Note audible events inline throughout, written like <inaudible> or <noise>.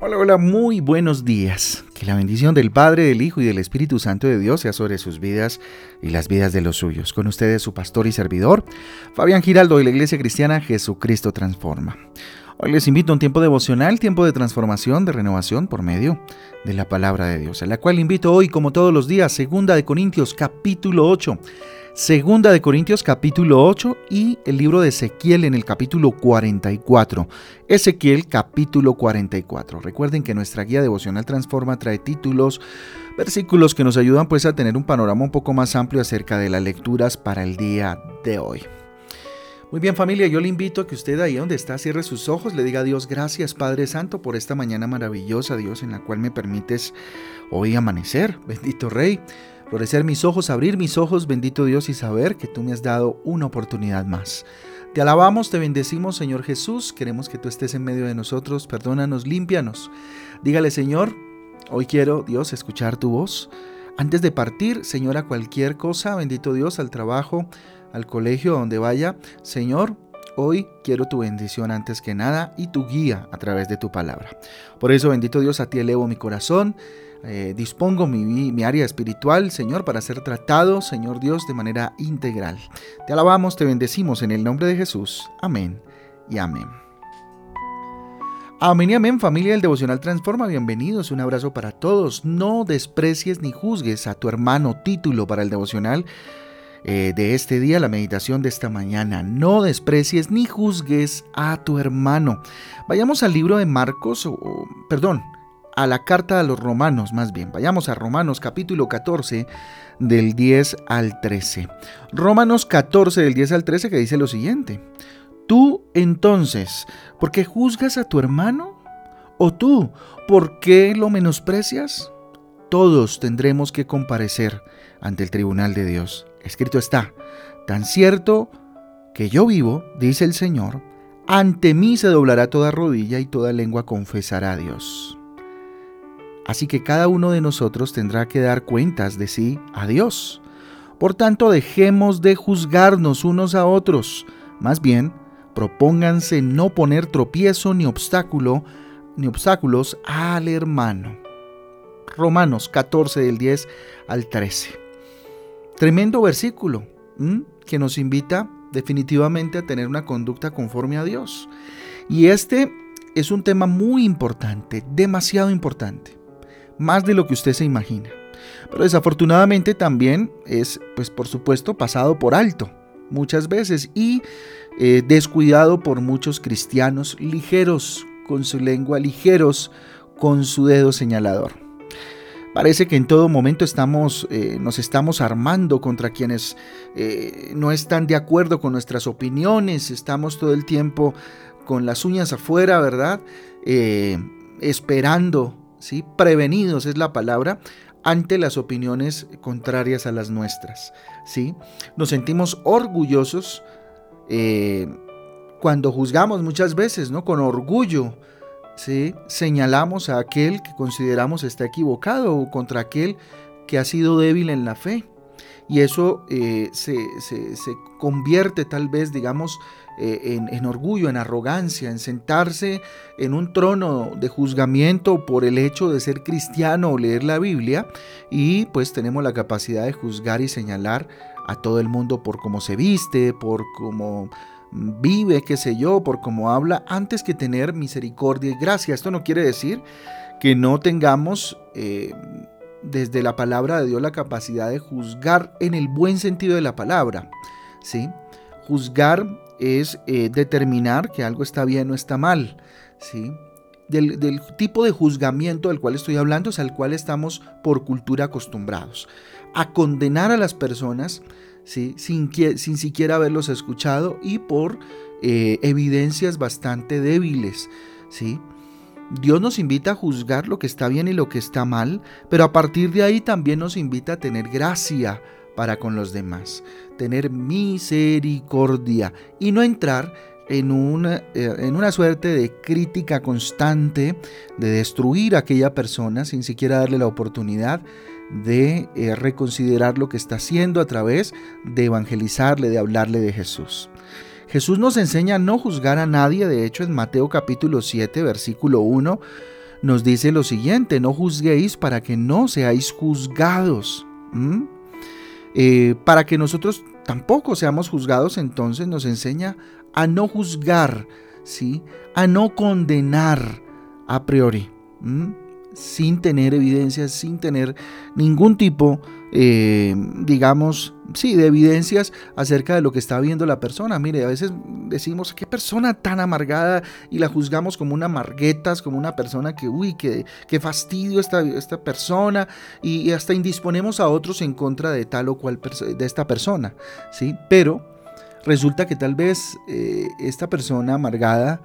Hola, hola, muy buenos días. Que la bendición del Padre, del Hijo y del Espíritu Santo de Dios sea sobre sus vidas y las vidas de los suyos. Con ustedes su pastor y servidor, Fabián Giraldo de la Iglesia Cristiana Jesucristo Transforma. Hoy les invito a un tiempo devocional, tiempo de transformación, de renovación por medio de la palabra de Dios, a la cual invito hoy, como todos los días, segunda de Corintios capítulo 8 Segunda de Corintios capítulo 8 y el libro de Ezequiel en el capítulo 44. Ezequiel capítulo 44. Recuerden que nuestra guía devocional Transforma trae títulos, versículos que nos ayudan pues a tener un panorama un poco más amplio acerca de las lecturas para el día de hoy. Muy bien familia, yo le invito a que usted ahí donde está cierre sus ojos, le diga a Dios gracias Padre Santo por esta mañana maravillosa Dios en la cual me permites hoy amanecer. Bendito Rey. Florecer mis ojos, abrir mis ojos, bendito Dios, y saber que tú me has dado una oportunidad más. Te alabamos, te bendecimos, Señor Jesús. Queremos que tú estés en medio de nosotros. Perdónanos, límpianos. Dígale, Señor, hoy quiero, Dios, escuchar tu voz. Antes de partir, Señor, a cualquier cosa, bendito Dios, al trabajo, al colegio, donde vaya, Señor, hoy quiero tu bendición antes que nada y tu guía a través de tu palabra. Por eso, bendito Dios, a ti elevo mi corazón. Eh, dispongo mi, área espiritual, Señor, para ser tratado, Señor Dios, de manera integral. Te alabamos, te bendecimos en el nombre de Jesús. Amén y amén. Amén y amén, familia del Devocional Transforma, bienvenidos, un abrazo para todos. No desprecies ni juzgues a tu hermano título para el devocional eh, de este día, la meditación de esta mañana. No desprecies ni juzgues a tu hermano. Vayamos al libro de Marcos, o, perdón, a la carta a los romanos, más bien. Vayamos a Romanos capítulo 14 del 10 al 13. Romanos 14 del 10 al 13 que dice lo siguiente. Tú entonces, ¿por qué juzgas a tu hermano? ¿O tú, por qué lo menosprecias? Todos tendremos que comparecer ante el tribunal de Dios. Escrito está, tan cierto que yo vivo, dice el Señor, ante mí se doblará toda rodilla y toda lengua confesará a Dios. Así que cada uno de nosotros tendrá que dar cuentas de sí a Dios. Por tanto, dejemos de juzgarnos unos a otros. Más bien, propónganse no poner tropiezo ni obstáculo ni obstáculos al hermano. Romanos 14 del 10 al 13. Tremendo versículo que nos invita definitivamente a tener una conducta conforme a Dios. Y este es un tema muy importante, demasiado importante más de lo que usted se imagina. Pero desafortunadamente también es, pues por supuesto, pasado por alto muchas veces y eh, descuidado por muchos cristianos ligeros con su lengua, ligeros con su dedo señalador. Parece que en todo momento estamos, eh, nos estamos armando contra quienes eh, no están de acuerdo con nuestras opiniones, estamos todo el tiempo con las uñas afuera, ¿verdad? esperando ¿sí? Prevenidos es la palabra ante las opiniones contrarias a las nuestras, ¿sí? Nos sentimos orgullosos eh, cuando juzgamos muchas veces, ¿no? Con orgullo, ¿sí? Señalamos a aquel que consideramos está equivocado o contra aquel que ha sido débil en la fe. Y eso eh, se, se convierte tal vez, digamos, eh, en, orgullo, en arrogancia, en sentarse en un trono de juzgamiento por el hecho de ser cristiano o leer la Biblia y pues tenemos la capacidad de juzgar y señalar a todo el mundo por cómo se viste, por cómo vive, qué sé yo, por cómo habla, antes que tener misericordia y gracia. Esto no quiere decir que no tengamos eh, desde la palabra de Dios la capacidad de juzgar en el buen sentido de la palabra, ¿sí? Juzgar es eh, determinar que algo está bien o está mal. ¿sí? Del, tipo de juzgamiento del cual estoy hablando es al cual estamos por cultura acostumbrados. A condenar a las personas ¿sí? sin, sin siquiera haberlos escuchado y por eh, evidencias bastante débiles. ¿sí? Dios nos invita a juzgar lo que está bien y lo que está mal, pero a partir de ahí también nos invita a tener gracia para con los demás, tener misericordia y no entrar en una, eh, en una suerte de crítica constante, de destruir a aquella persona sin siquiera darle la oportunidad de eh, reconsiderar lo que está haciendo a través de evangelizarle, de hablarle de Jesús. Jesús nos enseña a no juzgar a nadie, de hecho en Mateo capítulo 7, versículo 1, nos dice lo siguiente, no juzguéis para que no seáis juzgados. Eh, para que nosotros tampoco seamos juzgados, entonces nos enseña a no juzgar, ¿sí? a no condenar a priori sin tener evidencias, sin tener ningún tipo, eh, digamos, sí, de evidencias acerca de lo que está viendo la persona. Mire, a veces decimos, qué persona tan amargada y la juzgamos como una marguetas, como una persona que, uy, qué, qué fastidio esta, esta persona y, hasta indisponemos a otros en contra de tal o cual de esta persona, ¿sí? Pero resulta que tal vez eh, esta persona amargada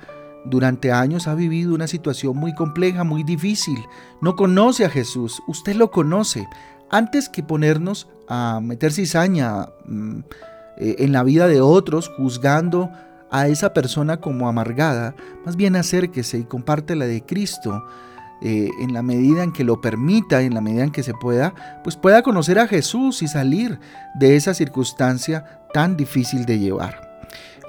durante años ha vivido una situación muy compleja, muy difícil. No conoce a Jesús. Usted lo conoce. Antes que ponernos a meter cizaña mm, eh, en la vida de otros, juzgando a esa persona como amargada, más bien acérquese y comparte la de Cristo. Eh, en la medida en que lo permita, en la medida en que se pueda, pues pueda conocer a Jesús y salir de esa circunstancia tan difícil de llevar.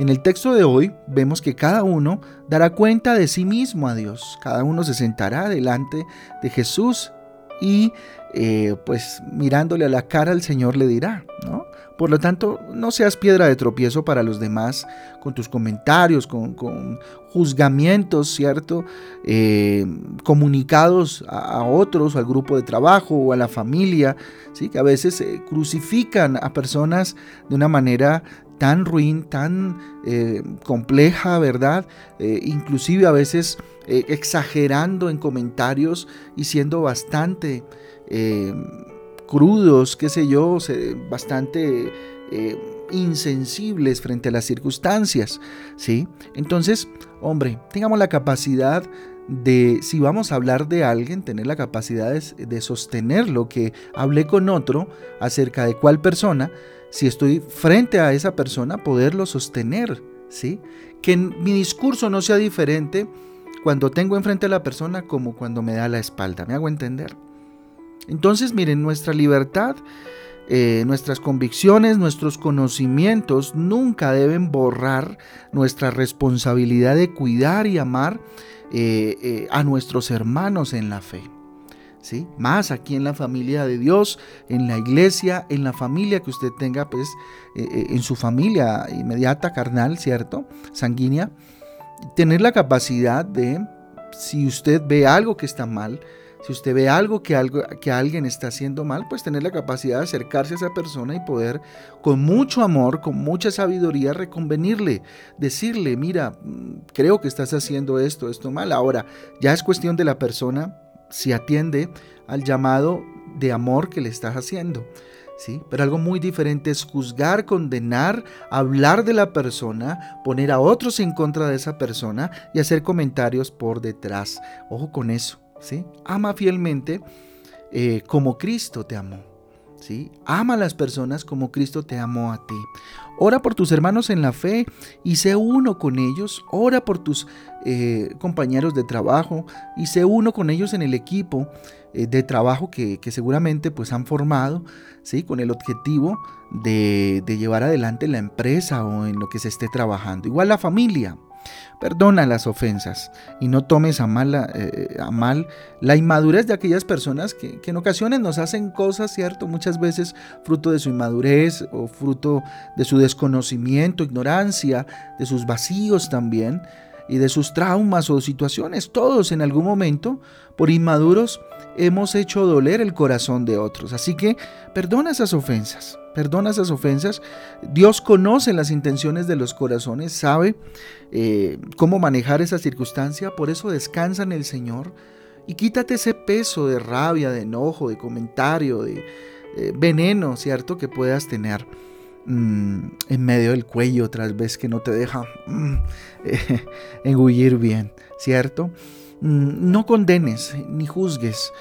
En el texto de hoy vemos que cada uno dará cuenta de sí mismo a Dios. Cada uno se sentará delante de Jesús y eh, pues mirándole a la cara al Señor le dirá, ¿no? Por lo tanto, no seas piedra de tropiezo para los demás con tus comentarios, con, juzgamientos, ¿cierto? Eh, comunicados a, otros, al grupo de trabajo o a la familia, ¿sí? Que a veces crucifican a personas de una manera tan ruin, tan eh, compleja, ¿verdad? Eh, inclusive a veces eh, exagerando en comentarios y siendo bastante crudos, qué sé yo, bastante insensibles frente a las circunstancias, ¿sí? Entonces, hombre, tengamos la capacidad de, si vamos a hablar de alguien, tener la capacidad de, de sostener lo que hablé con otro acerca de cuál persona, si estoy frente a esa persona, poderlo sostener, ¿sí? Que mi discurso no sea diferente cuando tengo enfrente a la persona como cuando me da la espalda, ¿me hago entender? Entonces, miren, nuestra libertad, eh, nuestras convicciones, nuestros conocimientos nunca deben borrar nuestra responsabilidad de cuidar y amar eh, eh, a nuestros hermanos en la fe. Más aquí en la familia de Dios, en la iglesia, en la familia que usted tenga, pues, en su familia inmediata, carnal, ¿cierto? Sanguínea. Tener la capacidad de, si usted ve algo que está mal, si usted ve algo que, algo que alguien está haciendo mal, pues tener la capacidad de acercarse a esa persona y poder con mucho amor, con mucha sabiduría reconvenirle, decirle, mira, creo que estás haciendo esto, esto mal. Ahora, ya es cuestión de la persona si atiende al llamado de amor que le estás haciendo. ¿Sí? Pero algo muy diferente es juzgar, condenar, hablar de la persona, poner a otros en contra de esa persona y hacer comentarios por detrás. Ojo con eso. Ama fielmente eh, como Cristo te amó. Ama a las personas como Cristo te amó a ti. Ora por tus hermanos en la fe y sé uno con ellos. Ora por tus eh, compañeros de trabajo y sé uno con ellos en el equipo eh, de trabajo que, seguramente pues han formado, ¿sí? Con el objetivo de llevar adelante la empresa o en lo que se esté trabajando. Igual la familia. Perdona las ofensas y no tomes a mal, eh, a mal la inmadurez de aquellas personas que, en ocasiones nos hacen cosas, ¿cierto? Muchas veces fruto de su inmadurez o fruto de su desconocimiento, ignorancia, de sus vacíos también y de sus traumas o situaciones. Todos en algún momento, por inmaduros, hemos hecho doler el corazón de otros. Así que perdona esas ofensas. Perdona esas ofensas. Dios conoce las intenciones de los corazones, sabe eh, cómo manejar esa circunstancia, por eso descansa en el Señor y quítate ese peso de rabia, de enojo, de comentario, de veneno, ¿cierto? Que puedas tener mm, en medio del cuello, tras vez que no te deja mm, <laughs> engullir bien, ¿cierto? Mm, no condenes ni juzgues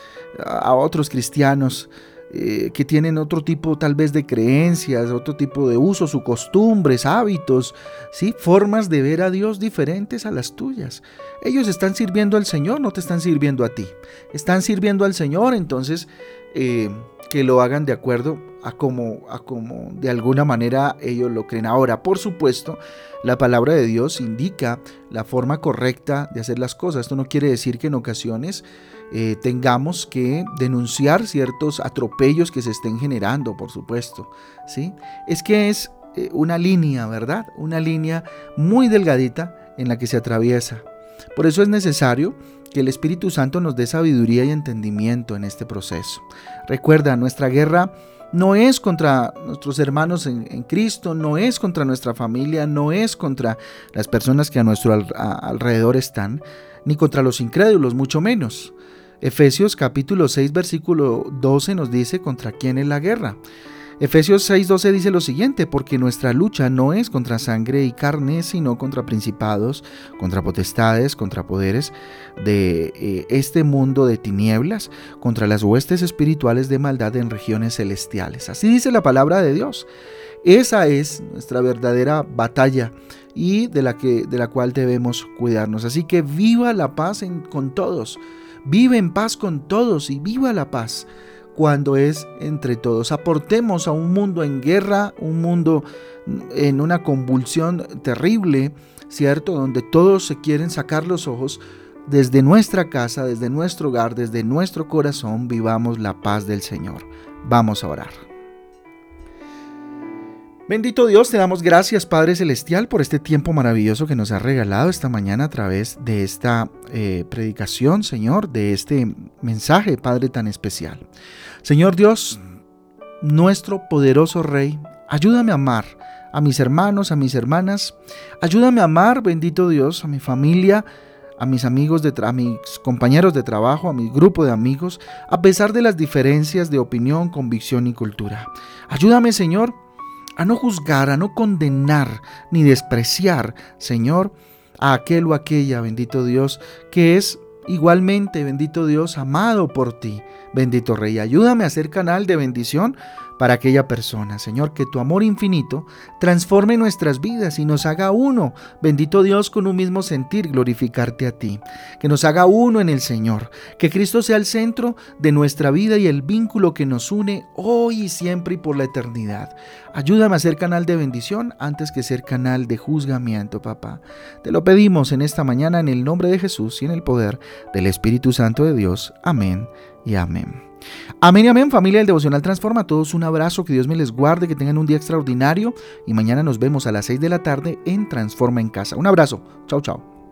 a otros cristianos eh, que tienen otro tipo tal vez de creencias, otro tipo de usos o costumbres, hábitos, ¿sí? formas de ver a Dios diferentes a las tuyas. Ellos están sirviendo al Señor, no te están sirviendo a ti. Están sirviendo al Señor, entonces eh, que lo hagan de acuerdo a como, a de alguna manera ellos lo creen. Ahora, por supuesto, la palabra de Dios indica la forma correcta de hacer las cosas. Esto no quiere decir que en ocasiones eh, tengamos que denunciar ciertos atropellos que se estén generando, por supuesto. ¿sí? Es que es eh, una línea, ¿verdad? Una línea muy delgadita en la que se atraviesa. Por eso es necesario que el Espíritu Santo nos dé sabiduría y entendimiento en este proceso. Recuerda, nuestra guerra no es contra nuestros hermanos en, Cristo, no es contra nuestra familia, no es contra las personas que a nuestro alrededor están, ni contra los incrédulos, mucho menos. Efesios capítulo 6 versículo 12 nos dice contra quién es la guerra. Efesios 6:12 dice lo siguiente, porque nuestra lucha no es contra sangre y carne, sino contra principados, contra potestades, contra poderes de eh, este mundo de tinieblas, contra las huestes espirituales de maldad en regiones celestiales. Así dice la palabra de Dios. Esa es nuestra verdadera batalla y de la, que, de la cual debemos cuidarnos. Así que viva la paz con todos, vive en paz con todos y viva la paz cuando es entre todos. Aportemos a un mundo en guerra, un mundo en una convulsión terrible, ¿cierto? Donde todos se quieren sacar los ojos. Desde nuestra casa, desde nuestro hogar, desde nuestro corazón, vivamos la paz del Señor. Vamos a orar. Bendito Dios, te damos gracias Padre Celestial por este tiempo maravilloso que nos ha regalado esta mañana a través de esta eh, predicación, Señor, de este mensaje, Padre, tan especial. Señor Dios, nuestro poderoso Rey, ayúdame a amar a mis hermanos, a mis hermanas, ayúdame a amar, bendito Dios, a mi familia, a mis amigos, de a mis compañeros de trabajo, a mi grupo de amigos, a pesar de las diferencias de opinión, convicción y cultura. Ayúdame, Señor, a no juzgar, a no condenar ni despreciar, Señor, a aquel o aquella, bendito Dios, que es igualmente, bendito Dios, amado por ti. Bendito Rey, ayúdame a ser canal de bendición para aquella persona. Señor, que tu amor infinito transforme nuestras vidas y nos haga uno, bendito Dios, con un mismo sentir, glorificarte a ti. Que nos haga uno en el Señor. Que Cristo sea el centro de nuestra vida y el vínculo que nos une hoy y siempre y por la eternidad. Ayúdame a ser canal de bendición antes que ser canal de juzgamiento, papá. Te lo pedimos en esta mañana en el nombre de Jesús y en el poder del Espíritu Santo de Dios. Amén y amén. Amén y amén, familia del Devocional Transforma. A todos un abrazo, que Dios me les guarde, que tengan un día extraordinario y mañana nos vemos a las 6 de la tarde en Transforma en Casa. Un abrazo, chao, chao.